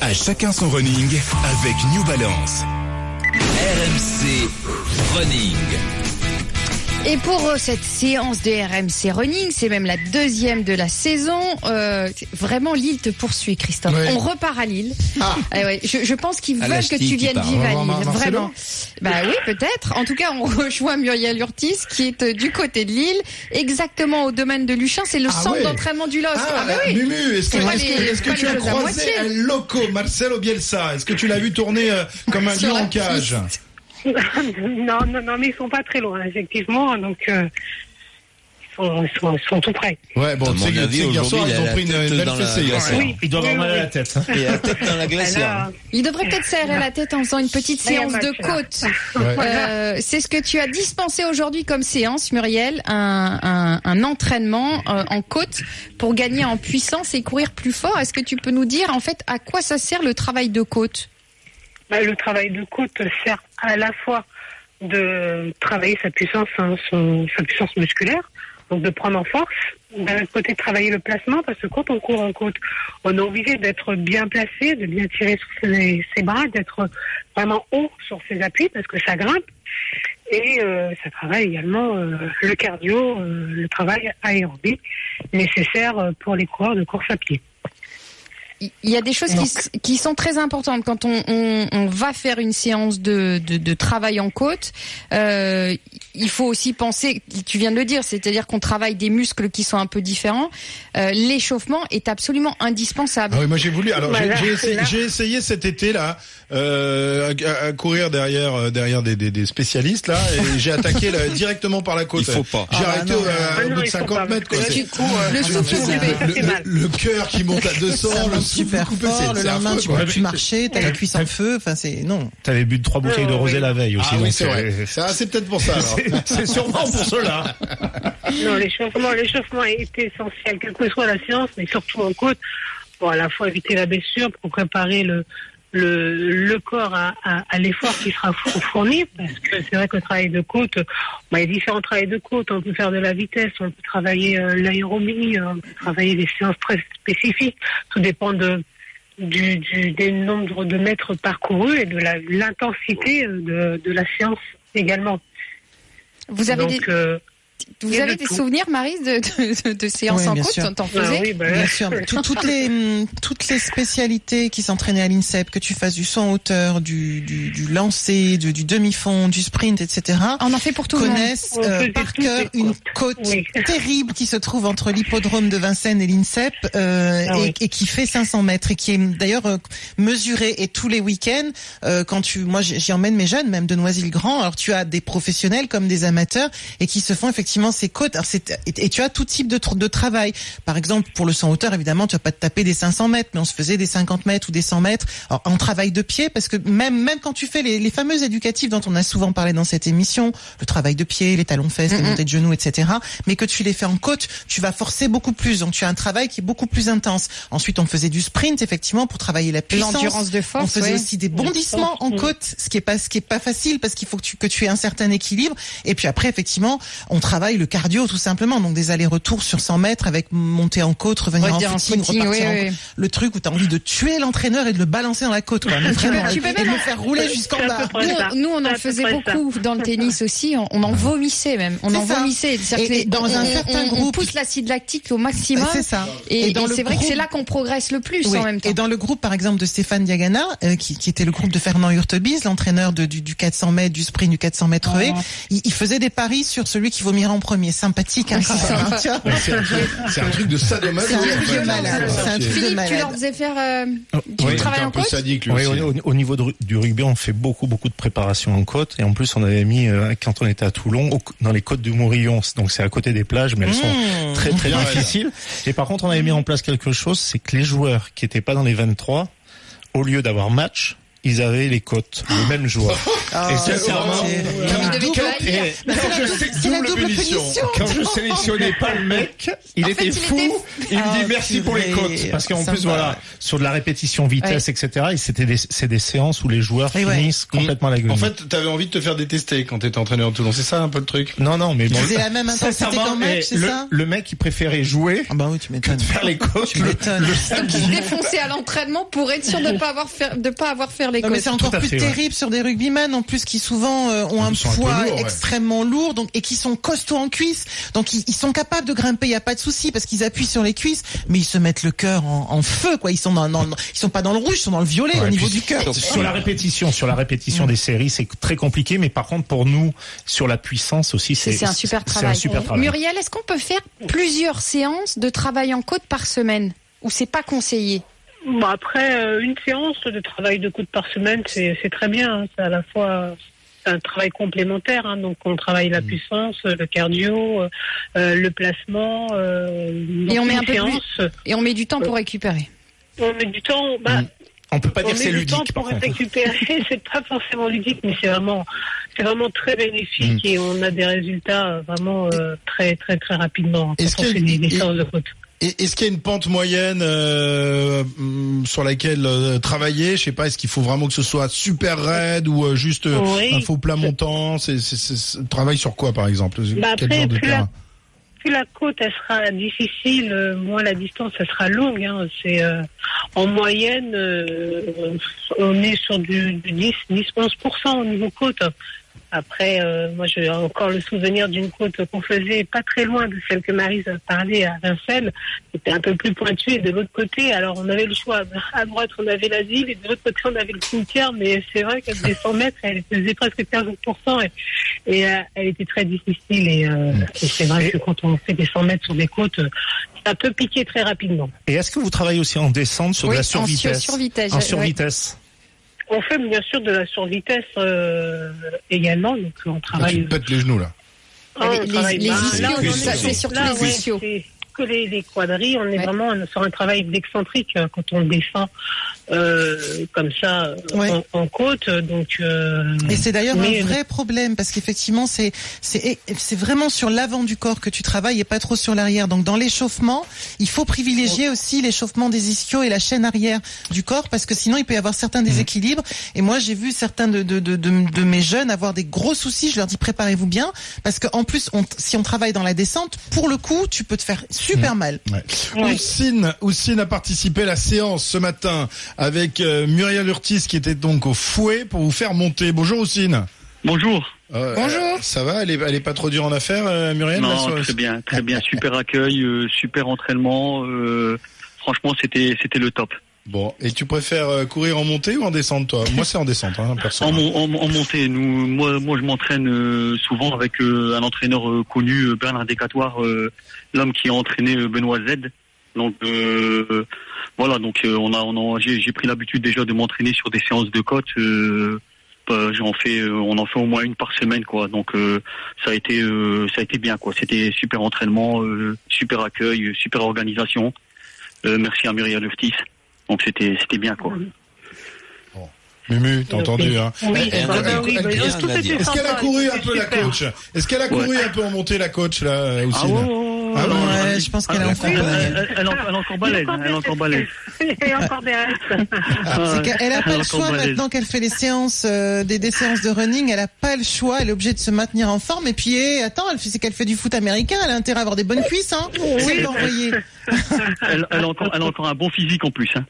À chacun son running avec New Balance. RMC Running. Et pour euh, cette séance de RMC Running, c'est même la deuxième de la saison. Euh, vraiment, Lille te poursuit, Christophe. Ouais. On repart à Lille. Ah. Eh ouais, je, je pense qu'ils veulent que tu viennes vivre à Lille. Vraiment. Bah oui, peut-être. En tout cas, on rejoint Muriel Urtis, qui est euh, du côté de Lille, exactement au domaine de Luchin. C'est le Ah centre ouais. d'entraînement du LOSC. Ah, bah oui. Mumu, est-ce que, est-ce que- tu as croisé un loco, Marcelo Bielsa? Est-ce que tu l'as vu tourner euh, comme un lion en cage? Non, non, non, mais ils sont pas très loin, effectivement. Donc, euh, sont, ils, sont, ils sont tout près. Ouais, bon, qu'hier aujourd'hui, soir, il ils ont pris une, une belle fessée. hier soir. Oui. Il doit avoir Oui, mal à la tête. hein. Et la tête dans la glacière. Alors, Il devrait peut-être serrer la tête en faisant une petite séance de côte. Ouais. Euh, c'est ce que tu as dispensé aujourd'hui comme séance, Muriel, un, un, un entraînement euh, en côte pour gagner en puissance et courir plus fort. Est-ce que tu peux nous dire en fait à quoi ça sert le travail de côte? Bah, le travail de côte sert à la fois de travailler sa puissance, hein, son, sa puissance musculaire, donc de prendre en force. D'un autre côté, travailler le placement, parce que quand on court en côte, on est obligé d'être bien placé, de bien tirer sur ses, ses bras, d'être vraiment haut sur ses appuis, parce que ça grimpe. Et euh, ça travaille également euh, le cardio, euh, le travail aérobie nécessaire euh, pour les coureurs de course à pied. Il y a des choses qui, sont très importantes quand on, on, on va faire une séance de, de, de travail en côte. Euh, il faut aussi penser, tu viens de le dire, c'est-à-dire qu'on travaille des muscles qui sont un peu différents. Euh, L'échauffement est absolument indispensable. Ah oui, moi j'ai voulu. Alors j'ai- Voilà, j'ai essayé, cet été là euh, à, à courir derrière derrière des, des, des spécialistes là et j'ai attaqué là, directement par la côte. Il faut pas. J'ai Ah, arrêté non. au, bout de il faut 50 pas, mètres. Quoi. euh, le souffle coupé. le, cœur qui monte à 200, Ça le super fort. Le lendemain, tu peux plus marcher, t'as la cuisse en feu. Enfin, c'est non. T'avais bu trois bouteilles de rosé la veille aussi. Ah oui, c'est vrai. Ça, c'est peut-être pour ça. alors. C'est sûrement pour cela. Non, l'échauffement, l'échauffement est essentiel, quelle que soit la séance, mais surtout en côte, pour à la fois éviter la blessure, pour préparer le, le, le corps à, à, à l'effort qui sera fou- fourni, parce que c'est vrai que le travail de côte, bah, il y a différents travails de côte, on peut faire de la vitesse, on peut travailler euh, l'aérobie, euh, on peut travailler des séances très spécifiques, tout dépend de du, du des nombres de mètres parcourus et de la l'intensité euh, de, de la séance également. Vous avez Donc, des, euh, vous avez de des tout. souvenirs, Marise, de, de, de séances Oui, en côte. T'en ah faisais oui, bah, Bien sûr, Tout- toutes les toutes les spécialités qui s'entraînaient à l'INSEP, que tu fasses du saut en hauteur, du du, du lancer, du, du demi-fond, du sprint, etc. Ah, On en fait pour tout le monde. connaissent On euh, par cœur une côte Oui. terrible qui se trouve entre l'hippodrome de Vincennes et l'INSEP euh, Ah et, oui. et qui fait 500 mètres et qui est d'ailleurs euh, mesurée et tous les week-ends euh, quand tu moi j'y j'y emmène mes jeunes même de Noisy-le-Grand alors tu as des professionnels comme des amateurs et qui se font effectivement ces côtes alors et, et tu as tout type de, tr- de travail par exemple pour le 100 hauteur évidemment tu vas pas te taper des 500 mètres mais on se faisait des 50 mètres ou des 100 mètres alors, en travail de pied parce que même même quand tu fais les, les fameuses éducatives dont on a souvent parlé dans cette émission le travail de pied les talons fesses les montées de genoux etc mais que tu les fais en côte tu vas forcer beaucoup plus donc tu as un travail qui est beaucoup plus intense ensuite on faisait du sprint effectivement pour travailler la puissance L'endurance de force. on faisait ouais. aussi des bondissements en Mm. côte, ce qui est pas ce qui est pas facile parce qu'il faut que tu que tu aies un certain équilibre. Et puis après, effectivement, on travaille le cardio tout simplement, donc des allers-retours sur 100 mètres avec monter en côte, revenir en footing, footing, repartir oui, en oui. Le truc où tu as envie de tuer l'entraîneur et de le balancer dans la côte, quoi. Mais vraiment, tu peux et, même- et de le faire rouler jusqu'en bas. Nous, on- nous, on en faisait beaucoup dans le tennis aussi. On, on en vomissait même. On en ça. vomissait. C'est-à-dire Et- dans on- un on- certain on- on groupe- pousse l'acide lactique au maximum. C'est ça. Et, Et c'est vrai que c'est là qu'on progresse le plus Oui. en même temps. Et dans le groupe, par exemple, de Stéphane Diagana, euh, qui, qui était le groupe de Fernand Hurtebise, l'entraîneur du, du 400 mètres, du sprint, du 400 mètres Oh. haies, il, il faisait des paris sur celui qui vomira en premier. Sympathique, hein, hein, c'est un truc- un truc de sadomaso. C'est un truc en de malade, c'est un truc de Philippe, tu leur faisais faire euh, du Oui, travail en peu côte sadique lui Oui, aussi. au, au niveau de du rugby, on fait beaucoup, beaucoup de préparation en côte. Et en plus, on avait mis, euh, quand on était à Toulon, au- dans les côtes du Mourillon. Donc, c'est à côté des plages, mais elles sont Mmh. très, très difficiles. Et par contre, on avait mis en place quelque chose, c'est que les joueurs qui étaient pas dans les 23, au lieu d'avoir match, ils avaient les côtes, le même joueur. Ah, Et sincèrement, il quand, je sélectionnais pas le mec, il En était fait, il fou. était- Il me Ah, dit merci pour les côtes. Parce qu'en plus, voilà, sur de la répétition vitesse, etc. Et c'était des, c'est des séances où les joueurs Et ouais. finissent complètement la gueule. En fait, t'avais envie de te faire détester quand t'étais entraîneur de Toulon. C'est ça un peu le truc? Non, non, mais bon. faisait la même intensité sincèrement, qu'en match, c'est le, ça? le mec, il préférait jouer Ah bah oui, tu m'étonnes. faire les côtes. Tu le- m'étonnes. il défonçait à l'entraînement pour être sûr de pas avoir faire, de pas avoir faire les Non mais côtes. c'est encore plus fait, ouais. terrible sur des rugbymen en plus qui souvent euh, ont un Ils poids lourds, ouais. extrêmement lourd donc et qui sont costauds en cuisses donc ils, ils sont capables de grimper il y a pas de souci parce qu'ils appuient sur les cuisses mais ils se mettent le cœur en, en feu quoi ils sont dans, dans- ils sont pas dans le rouge ils sont dans le violet Ouais, au niveau du cœur Sur la répétition, sur la répétition des séries, c'est très compliqué, mais par contre pour nous, sur la puissance aussi, c'est C'est un super C'est un travail. super travail. Muriel, est-ce qu'on peut faire plusieurs séances de travail en côte par semaine? Ou c'est pas conseillé? Bon, après, euh, une séance de travail de coude par semaine, c'est c'est très bien. hein. C'est à la fois c'est un travail complémentaire. hein. Donc, on travaille Mm. la puissance, le cardio, euh, euh, le placement. euh, Et on met un peu séance, et on met du temps pour récupérer On met du temps. Bah, On peut pas on dire que c'est met du temps ludique par pour récupérer. c'est pas forcément ludique, mais c'est vraiment, c'est vraiment très bénéfique Mm. et on a des résultats euh, vraiment euh, très, très, très rapidement quand Est-ce on qu'il y a fait une- des, des et- séances de côte. Est-ce qu'il y a une pente moyenne euh, hum, sur laquelle euh, travailler? Je sais pas, est-ce qu'il faut vraiment que ce soit super raide ou euh, juste Oui. un faux plat montant? C'est travaille sur quoi par exemple? Bah Quel après, genre de plus la, plus la côte elle sera difficile, moins la distance elle sera longue. Hein. C'est en moyenne, on est sur du, du 10, 10, 11 au niveau côte. Après, euh, moi j'ai encore le souvenir d'une côte qu'on faisait pas très loin de celle que Marise a parlé à Vincennes. C'était un peu plus pointu et de l'autre côté, alors on avait le choix. À droite on avait la ville et de l'autre côté on avait le cimetière. Mais c'est vrai qu'elle faisait 100 mètres, elle faisait presque 15% et, et euh, elle était très difficile. Et, euh, et c'est vrai que quand on fait des 100 mètres sur des côtes, ça peut piquer très rapidement. Et est-ce que vous travaillez aussi en descente sur Oui, de la en sur- survitesse? survitesse, En ouais. survitesse. On fait bien sûr de la survitesse euh, également, donc on Ah, travaille. Tu te pètes les genoux là. Ah, on Les- travaille les pas. ischios, c'est surtout là, les ouais, ischios. c'est que les, les quadrilles, on est Ouais. vraiment sur un travail d'excentrique euh, quand on descend euh, comme ça euh, Ouais. en, en côte. Donc, euh, Et c'est d'ailleurs mais- un vrai problème parce qu'effectivement c'est c'est c'est vraiment sur l'avant du corps que tu travailles et pas trop sur l'arrière. Donc dans l'échauffement, il faut privilégier aussi l'échauffement des ischios et la chaîne arrière du corps parce que sinon il peut y avoir certains déséquilibres. Et moi j'ai vu certains de de, de de de mes jeunes avoir des gros soucis. Je leur dis préparez-vous bien parce qu'en plus on, si on travaille dans la descente, pour le coup tu peux te faire super mal. Ouais. Oussine, Oussine a participé à la séance ce matin avec euh, Muriel Urtis qui était donc au fouet pour vous faire monter. Bonjour Oussine. Bonjour. Euh, Bonjour. euh, ça va? Elle est, elle est pas trop dure en affaires, euh, Muriel Non, très bien, très bien. Super accueil, euh, super entraînement. euh, franchement, c'était c'était le top. Bon, et tu préfères euh, courir en montée ou en descente, toi? Moi, c'est en descente, hein. En, en, montée, nous, moi, moi, je m'entraîne euh, souvent avec euh, un entraîneur connu, Bernard Décatoire, l'homme qui a entraîné Benoît Z. Donc voilà, donc on a, on a, j'ai pris l'habitude déjà de m'entraîner sur des séances de côte. Euh, bah, j'en fais, on en fait au moins une par semaine, quoi. Donc ça a été, ça a été bien, quoi. C'était super entraînement, super accueil, super organisation. Merci à Muriel Leftis. Donc c'était, c'était bien, quoi. Mumu, t'as entendu, hein Oui, Elle- elle- oui, elle- elle- était Est-ce qu'elle a couru un peu la coach? Est-ce qu'elle a couru un peu en montée la coach là, euh, Ah ouais, Ah ouais, Ouais, je pense qu'elle est Ah, encore oui, balèze. elle, elle, elle, est encore- elle est encore balèze, hein, elle est encore balèze. Et encore des restes. C'est qu'elle a pas Elle le encore choix maintenant qu'elle fait les séances, euh, des, des séances de running, elle a pas le choix, elle est obligée de se maintenir en forme. Et puis, eh, attends, elle fait, c'est qu'elle fait du foot américain, elle a intérêt à avoir des bonnes cuisses, hein. C'est l'envoyer. Elle, elle, a encore, elle a encore un bon physique en plus. Hein.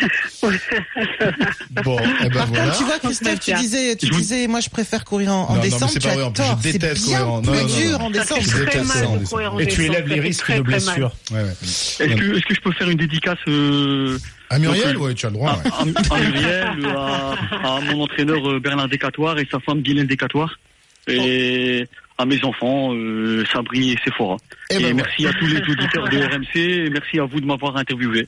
Bon, eh ben Par voilà. contre, tu vois, Christophe, tu disais, tu disais, moi, je préfère courir en, en Non, c'est pas as vrai, en plus, je déteste bien courir en- plus non, non, dur en fait Je très déteste ça, en en Et tu élèves les risques très, de très mal. blessure. Ouais, ouais. Est-ce que, est-ce que je peux faire une dédicace euh, À Muriel, Donc, ouais, tu as le droit. à, ouais. à- à Muriel, à, à mon entraîneur euh, Bernard Décatoire et sa femme Guylaine Décatoire. Et à mes enfants, euh, Sabri et Sephora. Eh Et, ben merci à tous les auditeurs de RMC et merci à vous de m'avoir interviewé.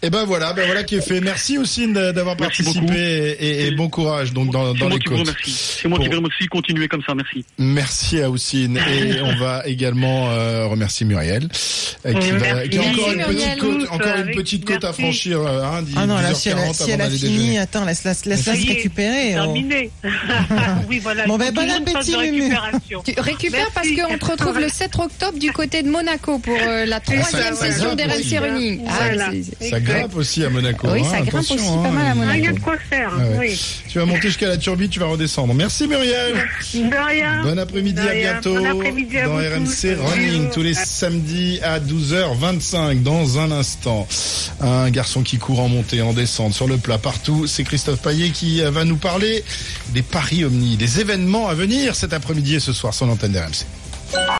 Et ben voilà, ben voilà qui est fait. Merci aussi d'avoir participé beaucoup. et, et- et bon courage donc dans, C'est dans moi les qui vous côtes. remercie. C'est moi Pour- qui vous remercie. Continuez comme ça, merci. Merci à Oussine et on va également euh, remercier Muriel euh, qui, va, Merci. qui a encore une petite côte, encore une petite côte à franchir. euh, Hein, Ah non, là, si elle a, 10h40 si elle a fini, déjeuner. attends, laisse-la laisse Ça se y est, récupérer. oh. Terminé. oui, voilà. Bon, ben, bon appétit, Mumu. Tu récupères parce Merci. qu'on te retrouve le 7 octobre du côté de Monaco pour euh, la troisième ça session d'RMC aussi. Running. Ah, Voilà. Ça grimpe aussi à Monaco. Oui, hein, ça grimpe aussi hein, pas mal à il- Ah, il y a Monaco. de quoi faire. Ah ouais. Oui. Tu vas monter jusqu'à la turbine, tu vas redescendre. Merci Muriel. De rien. Bon après-midi, à bientôt Bon après-midi à dans vous RMC tous. Running tous les samedis à 12h25 dans un instant. Un garçon qui court en montée, en descente, sur le plat, partout. C'est Christophe Paillet qui euh, va nous parler des paris omni, des événements à venir cet après-midi et ce soir sur aprenderán.